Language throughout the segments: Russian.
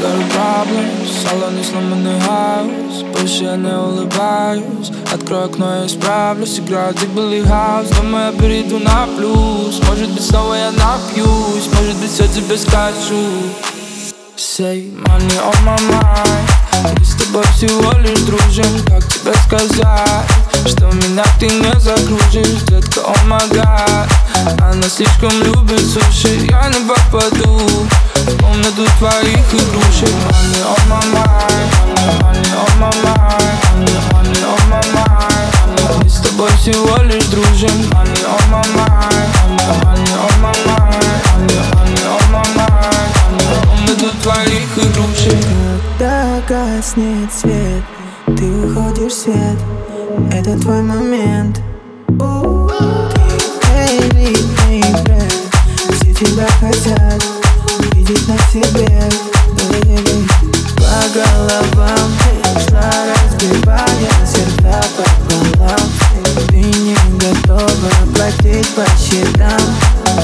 Got a problem, салон сломанный хаус Больше я не улыбаюсь. Открой окно, я исправлюсь. Играю Billy House. Думаю, я перейду на плюс. Может быть, снова я напьюсь. Может быть, все тебе скажу. Say money on my mind. Мы с тобой всего лишь дружим. Как тебе сказать Что меня ты не загружишь Детка, о oh my Она слишком любит суши. Я не попаду Комнату твоих игрушек. Всего лишь дружим. Когда гаснет свет Ты выходишь в свет. Это твой момент. Ты, baby, baby. Все тебя хотят На себе baby. По головам шла, разбивая сердца пополам. Ты не готова платить по счетам.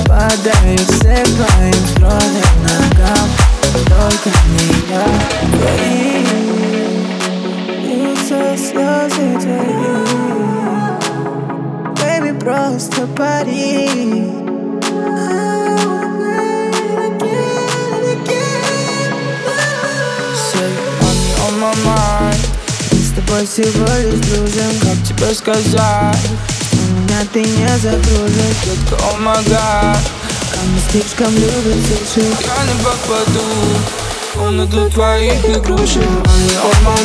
Падают все твоим стройным ногам. Только не я Твои Льются слезы твои. Baby, просто пари всего лишь дружим Как тебе сказать? Меня ты не загрузишь Детка, о god Она слишком любит суши Я не попаду В комнату твоих игрушек. Money on my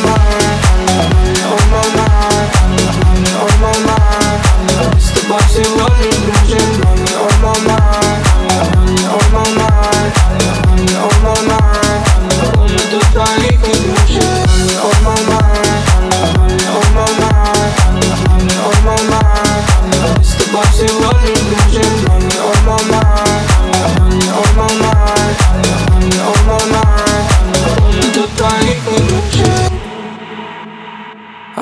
mind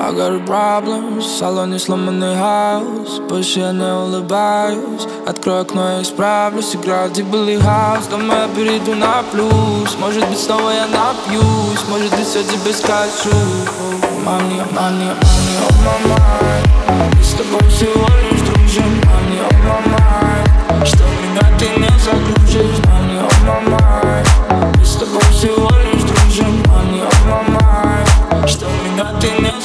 I got a problem, в салоне сломанный хаус Больше я не улыбаюсь. Открой окно, я исправлюсь Играю в Deep Billy House. Думаю, я перейду на плюс Может быть, снова я напьюсь Может быть, все тебе money on my mind Мы с тобой всего лишь дружим